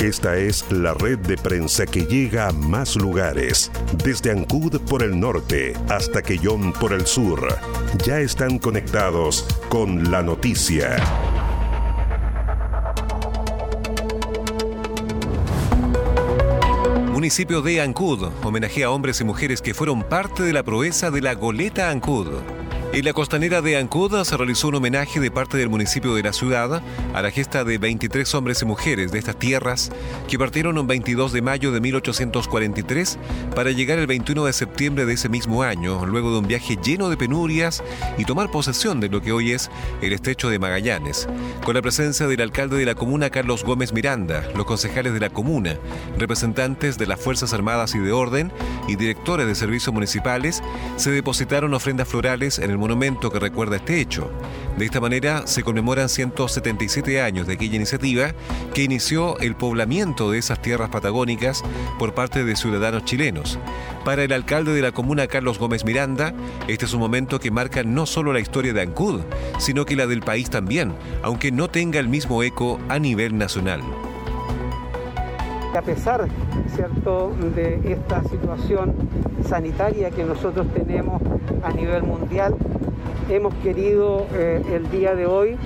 Esta es la red de prensa que llega a más lugares, desde Ancud por el norte hasta Quellón por el sur. Ya están conectados con la noticia. Municipio de Ancud homenajea a hombres y mujeres que fueron parte de la proeza de la goleta Ancud. En la costanera de Ancuda se realizó un homenaje de parte del municipio de la ciudad a la gesta de 23 hombres y mujeres de estas tierras que partieron un 22 de mayo de 1843 para llegar el 21 de septiembre de ese mismo año, luego de un viaje lleno de penurias y tomar posesión de lo que hoy es el estrecho de Magallanes, con la presencia del alcalde de la comuna Carlos Gómez Miranda, los concejales de la comuna, representantes de las Fuerzas Armadas y de Orden y directores de servicios municipales, se depositaron ofrendas florales en el monumento que recuerda este hecho. De esta manera se conmemoran 177 años de aquella iniciativa que inició el poblamiento de esas tierras patagónicas por parte de ciudadanos chilenos. Para el alcalde de la comuna Carlos Gómez Miranda, este es un momento que marca no solo la historia de Ancud, sino que la del país también, aunque no tenga el mismo eco a nivel nacional. A pesar ¿cierto? de esta situación sanitaria que nosotros tenemos a nivel mundial, hemos querido eh, el día de hoy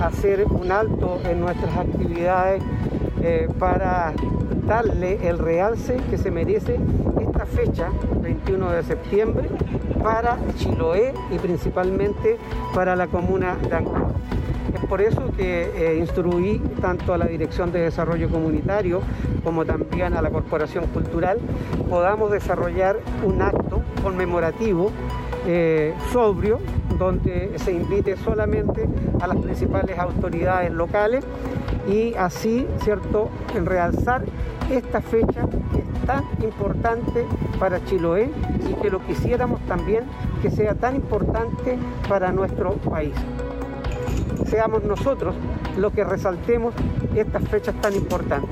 hacer un alto en nuestras actividades eh, para darle el realce que se merece esta fecha, 21 de septiembre, para Chiloé y principalmente para la comuna de. Por eso que eh, instruí tanto a la Dirección de Desarrollo Comunitario como también a la Corporación Cultural, podamos desarrollar un acto conmemorativo eh, sobrio, donde se invite solamente a las principales autoridades locales y así, ¿cierto?, en realzar esta fecha que es tan importante para Chiloé y que lo quisiéramos también que sea tan importante para nuestro país seamos nosotros los que resaltemos estas fechas tan importantes.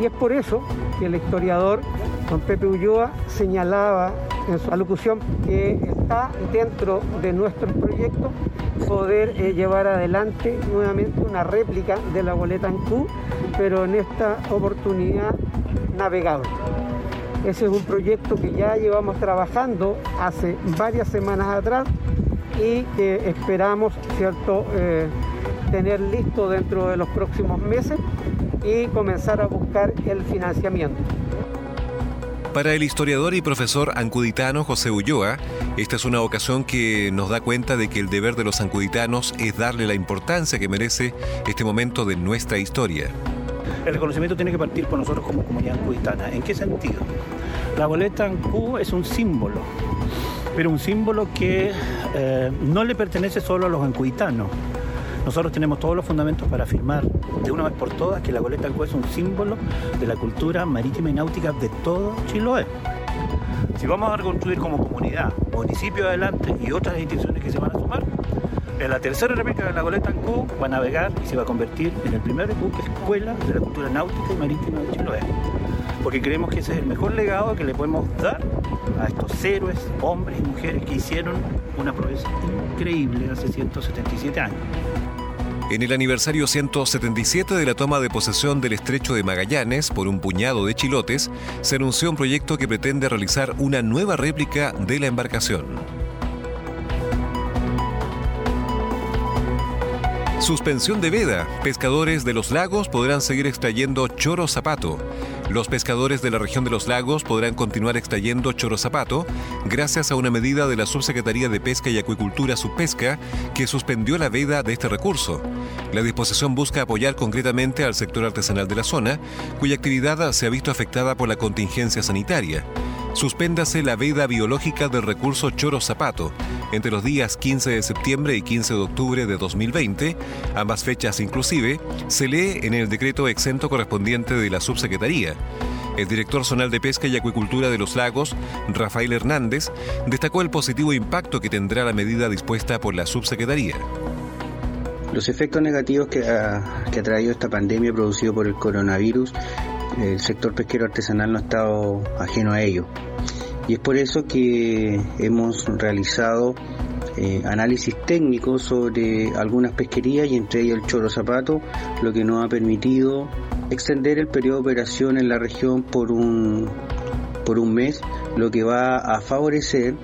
Y es por eso que el historiador don Pepe Ulloa señalaba en su alocución que está dentro de nuestro proyecto poder eh, llevar adelante nuevamente una réplica de la boleta en Q, pero en esta oportunidad navegable. Ese es un proyecto que ya llevamos trabajando hace varias semanas atrás y que esperamos ¿cierto? Eh, tener listo dentro de los próximos meses y comenzar a buscar el financiamiento. Para el historiador y profesor ancuditano José Ulloa, esta es una ocasión que nos da cuenta de que el deber de los ancuditanos es darle la importancia que merece este momento de nuestra historia. El reconocimiento tiene que partir por nosotros como comunidad ancuditana. ¿En qué sentido? La boleta Ancú es un símbolo, pero un símbolo que eh, no le pertenece solo a los ancuditanos. Nosotros tenemos todos los fundamentos para afirmar de una vez por todas que la goleta del es un símbolo de la cultura marítima y náutica de todo Chiloé. Si vamos a reconstruir como comunidad, municipio adelante y otras instituciones que se van a sumar, en la tercera réplica de la goleta en va a navegar y se va a convertir en el primer buque escuela de la cultura náutica y marítima de Chiloé. Porque creemos que ese es el mejor legado que le podemos dar a estos héroes, hombres y mujeres que hicieron una proeza increíble hace 177 años. En el aniversario 177 de la toma de posesión del estrecho de Magallanes por un puñado de chilotes, se anunció un proyecto que pretende realizar una nueva réplica de la embarcación. Suspensión de veda. Pescadores de los lagos podrán seguir extrayendo choro zapato. Los pescadores de la región de los lagos podrán continuar extrayendo choro zapato gracias a una medida de la Subsecretaría de Pesca y Acuicultura Subpesca que suspendió la veda de este recurso. La disposición busca apoyar concretamente al sector artesanal de la zona, cuya actividad se ha visto afectada por la contingencia sanitaria. Suspéndase la veda biológica del recurso choro zapato entre los días 15 de septiembre y 15 de octubre de 2020, ambas fechas inclusive, se lee en el decreto exento correspondiente de la subsecretaría. El director zonal de Pesca y Acuicultura de los Lagos, Rafael Hernández, destacó el positivo impacto que tendrá la medida dispuesta por la subsecretaría. Los efectos negativos que ha, que ha traído esta pandemia producido por el coronavirus, el sector pesquero artesanal no ha estado ajeno a ello. Y es por eso que hemos realizado eh, análisis técnicos sobre algunas pesquerías y entre ellas el choro zapato, lo que nos ha permitido extender el periodo de operación en la región por un, por un mes, lo que va a favorecer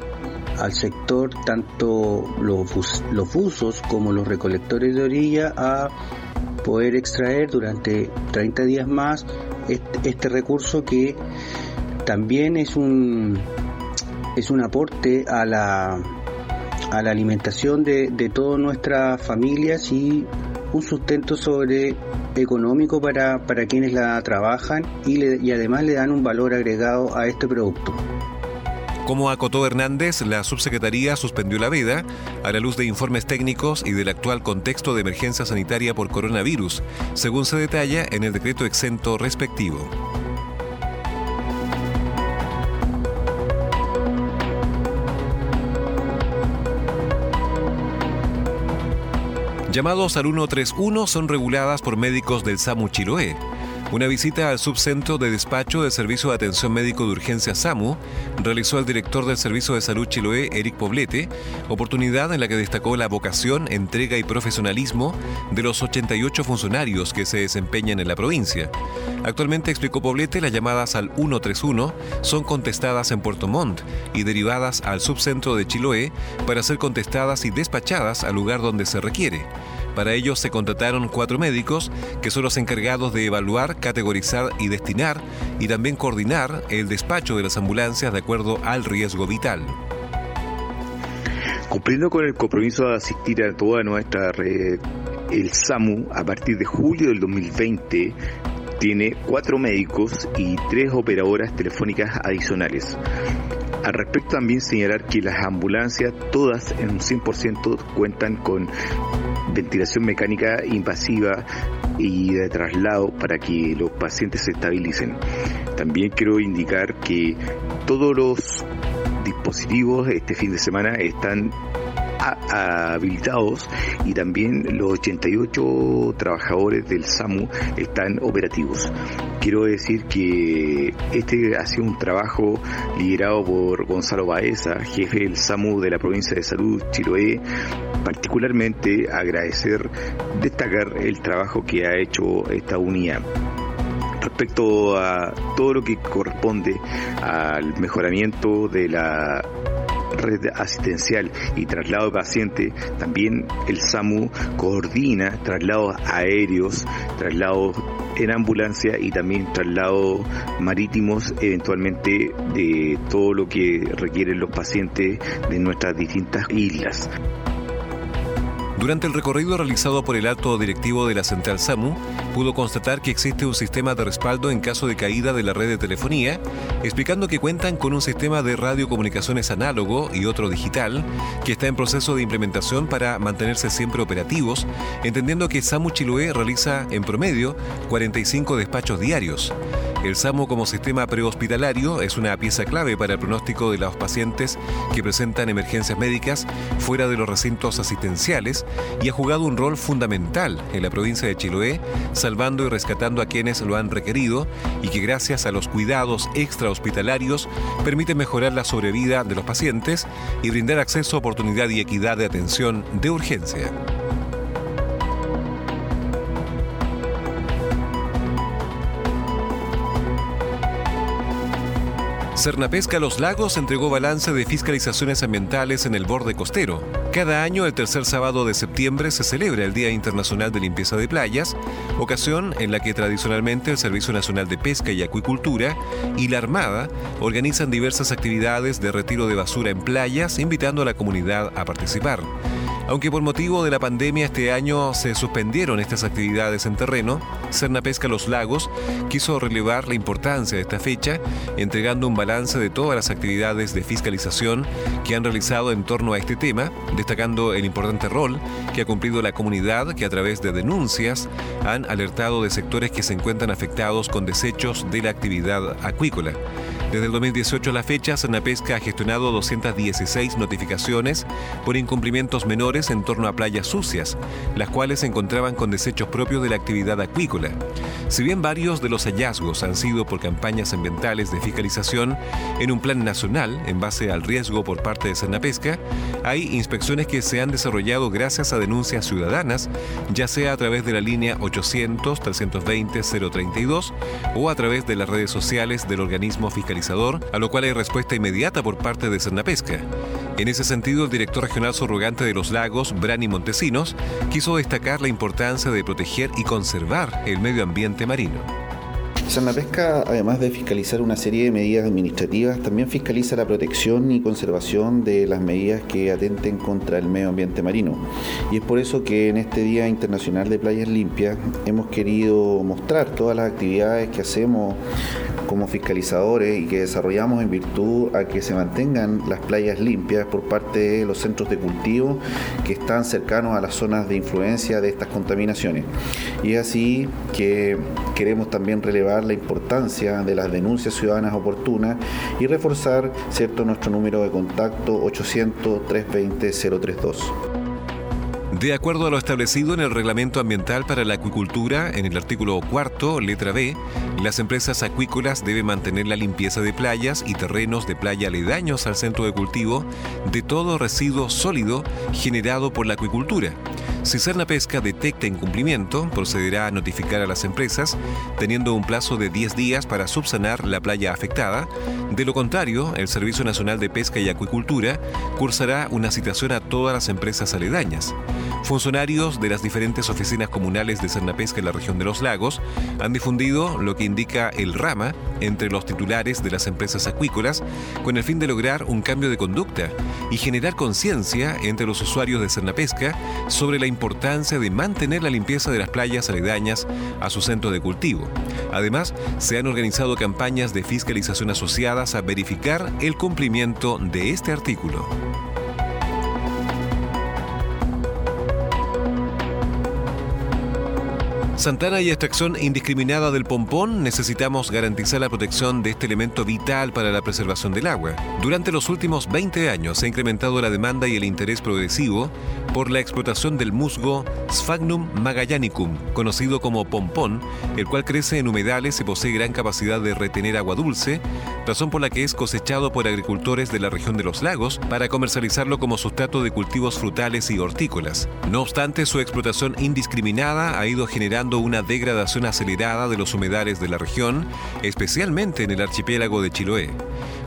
al sector, tanto los, los buzos como los recolectores de orilla, a poder extraer durante 30 días más este, este, recurso que también es un, es un aporte a la, a la alimentación de, de todas nuestras familias y un sustento sobre económico para, para quienes la trabajan y, y además le dan un valor agregado a este producto. Como acotó Hernández, la subsecretaría suspendió la veda a la luz de informes técnicos y del actual contexto de emergencia sanitaria por coronavirus, según se detalla en el decreto exento respectivo. Llamados al 131 son reguladas por médicos del SAMU Chiloé. Una visita al subcentro de despacho del Servicio de Atención Médico de Urgencia SAMU realizó el director del Servicio de Salud Chiloé, Eric Poblete, oportunidad en la que destacó la vocación, entrega y profesionalismo de los 88 funcionarios que se desempeñan en la provincia. Actualmente, explicó Poblete, las llamadas al 131 son contestadas en Puerto Montt y derivadas al subcentro de Chiloé para ser contestadas y despachadas al lugar donde se requiere. Para ello se contrataron cuatro médicos que son los encargados de evaluar, categorizar y destinar y también coordinar el despacho de las ambulancias de acuerdo al riesgo vital. Cumpliendo con el compromiso de asistir a toda nuestra red, el SAMU a partir de julio del 2020 tiene cuatro médicos y tres operadoras telefónicas adicionales. Al respecto también señalar que las ambulancias todas en un 100% cuentan con ventilación mecánica invasiva y de traslado para que los pacientes se estabilicen. También quiero indicar que todos los dispositivos este fin de semana están habilitados y también los 88 trabajadores del SAMU están operativos. Quiero decir que este ha sido un trabajo liderado por Gonzalo Baeza, jefe del SAMU de la provincia de Salud Chiloé, particularmente agradecer, destacar el trabajo que ha hecho esta unidad respecto a todo lo que corresponde al mejoramiento de la red asistencial y traslado de pacientes, también el SAMU coordina traslados aéreos, traslados en ambulancia y también traslados marítimos, eventualmente de todo lo que requieren los pacientes de nuestras distintas islas. Durante el recorrido realizado por el alto directivo de la central SAMU, pudo constatar que existe un sistema de respaldo en caso de caída de la red de telefonía, explicando que cuentan con un sistema de radiocomunicaciones análogo y otro digital, que está en proceso de implementación para mantenerse siempre operativos, entendiendo que SAMU Chiloé realiza en promedio 45 despachos diarios. El SAMU como sistema prehospitalario es una pieza clave para el pronóstico de los pacientes que presentan emergencias médicas fuera de los recintos asistenciales y ha jugado un rol fundamental en la provincia de Chiloé, salvando y rescatando a quienes lo han requerido y que gracias a los cuidados extrahospitalarios permite mejorar la sobrevida de los pacientes y brindar acceso, oportunidad y equidad de atención de urgencia. Cernapesca Los Lagos entregó balance de fiscalizaciones ambientales en el borde costero. Cada año, el tercer sábado de septiembre, se celebra el Día Internacional de Limpieza de Playas, ocasión en la que tradicionalmente el Servicio Nacional de Pesca y Acuicultura y la Armada organizan diversas actividades de retiro de basura en playas, invitando a la comunidad a participar. Aunque por motivo de la pandemia este año se suspendieron estas actividades en terreno, Cerna Pesca Los Lagos quiso relevar la importancia de esta fecha, entregando un balance de todas las actividades de fiscalización que han realizado en torno a este tema, destacando el importante rol que ha cumplido la comunidad que a través de denuncias han alertado de sectores que se encuentran afectados con desechos de la actividad acuícola. Desde el 2018 a la fecha, Pesca ha gestionado 216 notificaciones por incumplimientos menores en torno a playas sucias, las cuales se encontraban con desechos propios de la actividad acuícola. Si bien varios de los hallazgos han sido por campañas ambientales de fiscalización en un plan nacional en base al riesgo por parte de Pesca, hay inspecciones que se han desarrollado gracias a denuncias ciudadanas, ya sea a través de la línea 800-320-032 o a través de las redes sociales del organismo a lo cual hay respuesta inmediata por parte de Pesca. En ese sentido, el director regional surrogante de los lagos, Brani Montesinos, quiso destacar la importancia de proteger y conservar el medio ambiente marino. Pesca, además de fiscalizar una serie de medidas administrativas, también fiscaliza la protección y conservación de las medidas que atenten contra el medio ambiente marino. Y es por eso que en este Día Internacional de Playas Limpias hemos querido mostrar todas las actividades que hacemos como fiscalizadores y que desarrollamos en virtud a que se mantengan las playas limpias por parte de los centros de cultivo que están cercanos a las zonas de influencia de estas contaminaciones. Y es así que queremos también relevar la importancia de las denuncias ciudadanas oportunas y reforzar cierto nuestro número de contacto 800 320 032. De acuerdo a lo establecido en el Reglamento Ambiental para la Acuicultura, en el artículo cuarto, letra B, las empresas acuícolas deben mantener la limpieza de playas y terrenos de playa aledaños al centro de cultivo de todo residuo sólido generado por la acuicultura. Si Cerna Pesca detecta incumplimiento, procederá a notificar a las empresas, teniendo un plazo de 10 días para subsanar la playa afectada. De lo contrario, el Servicio Nacional de Pesca y Acuicultura cursará una citación a todas las empresas aledañas. Funcionarios de las diferentes oficinas comunales de Pesca en la región de los lagos han difundido lo que indica el rama entre los titulares de las empresas acuícolas con el fin de lograr un cambio de conducta y generar conciencia entre los usuarios de Pesca sobre la importancia de mantener la limpieza de las playas aledañas a su centro de cultivo. Además, se han organizado campañas de fiscalización asociadas a verificar el cumplimiento de este artículo. Santana y extracción indiscriminada del pompón, necesitamos garantizar la protección de este elemento vital para la preservación del agua. Durante los últimos 20 años se ha incrementado la demanda y el interés progresivo por la explotación del musgo Sphagnum magellanicum, conocido como pompón, el cual crece en humedales y posee gran capacidad de retener agua dulce, razón por la que es cosechado por agricultores de la región de los lagos para comercializarlo como sustrato de cultivos frutales y hortícolas. No obstante, su explotación indiscriminada ha ido generando una degradación acelerada de los humedales de la región, especialmente en el archipiélago de Chiloé.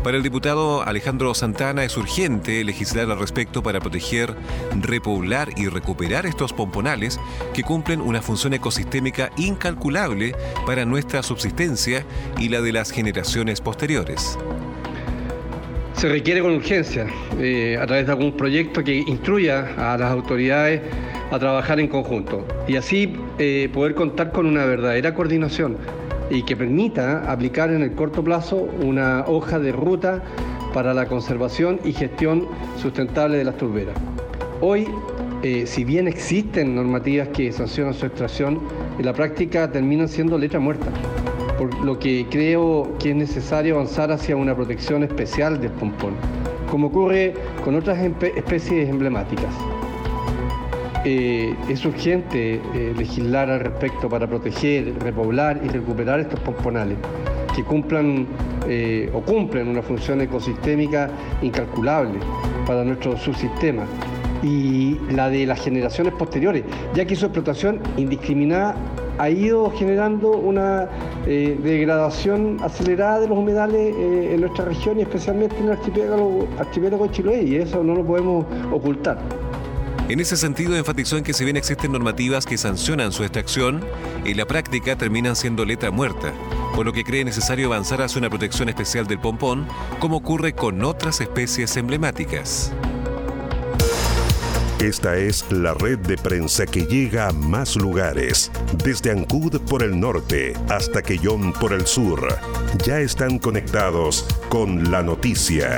Para el diputado Alejandro Santana es urgente legislar al respecto para proteger, repoblar y recuperar estos pomponales que cumplen una función ecosistémica incalculable para nuestra subsistencia y la de las generaciones posteriores se requiere con urgencia, eh, a través de algún proyecto que instruya a las autoridades a trabajar en conjunto y así eh, poder contar con una verdadera coordinación y que permita aplicar en el corto plazo una hoja de ruta para la conservación y gestión sustentable de las turberas. Hoy, eh, si bien existen normativas que sancionan su extracción, en la práctica terminan siendo letra muerta, por lo que creo que es necesario avanzar hacia una protección especial del pompón, como ocurre con otras especies emblemáticas. Eh, es urgente eh, legislar al respecto para proteger, repoblar y recuperar estos pomponales que cumplan eh, o cumplen una función ecosistémica incalculable para nuestro subsistema y la de las generaciones posteriores, ya que su explotación indiscriminada ha ido generando una degradación acelerada de los humedales en nuestra región y especialmente en el archipiélago, archipiélago de y eso no lo podemos ocultar. En ese sentido, enfatizó en que si bien existen normativas que sancionan su extracción, en la práctica terminan siendo letra muerta, por lo que cree necesario avanzar hacia una protección especial del pompón, como ocurre con otras especies emblemáticas. Esta es la red de prensa que llega a más lugares, desde Ancud por el norte hasta Quellón por el sur. Ya están conectados con la noticia.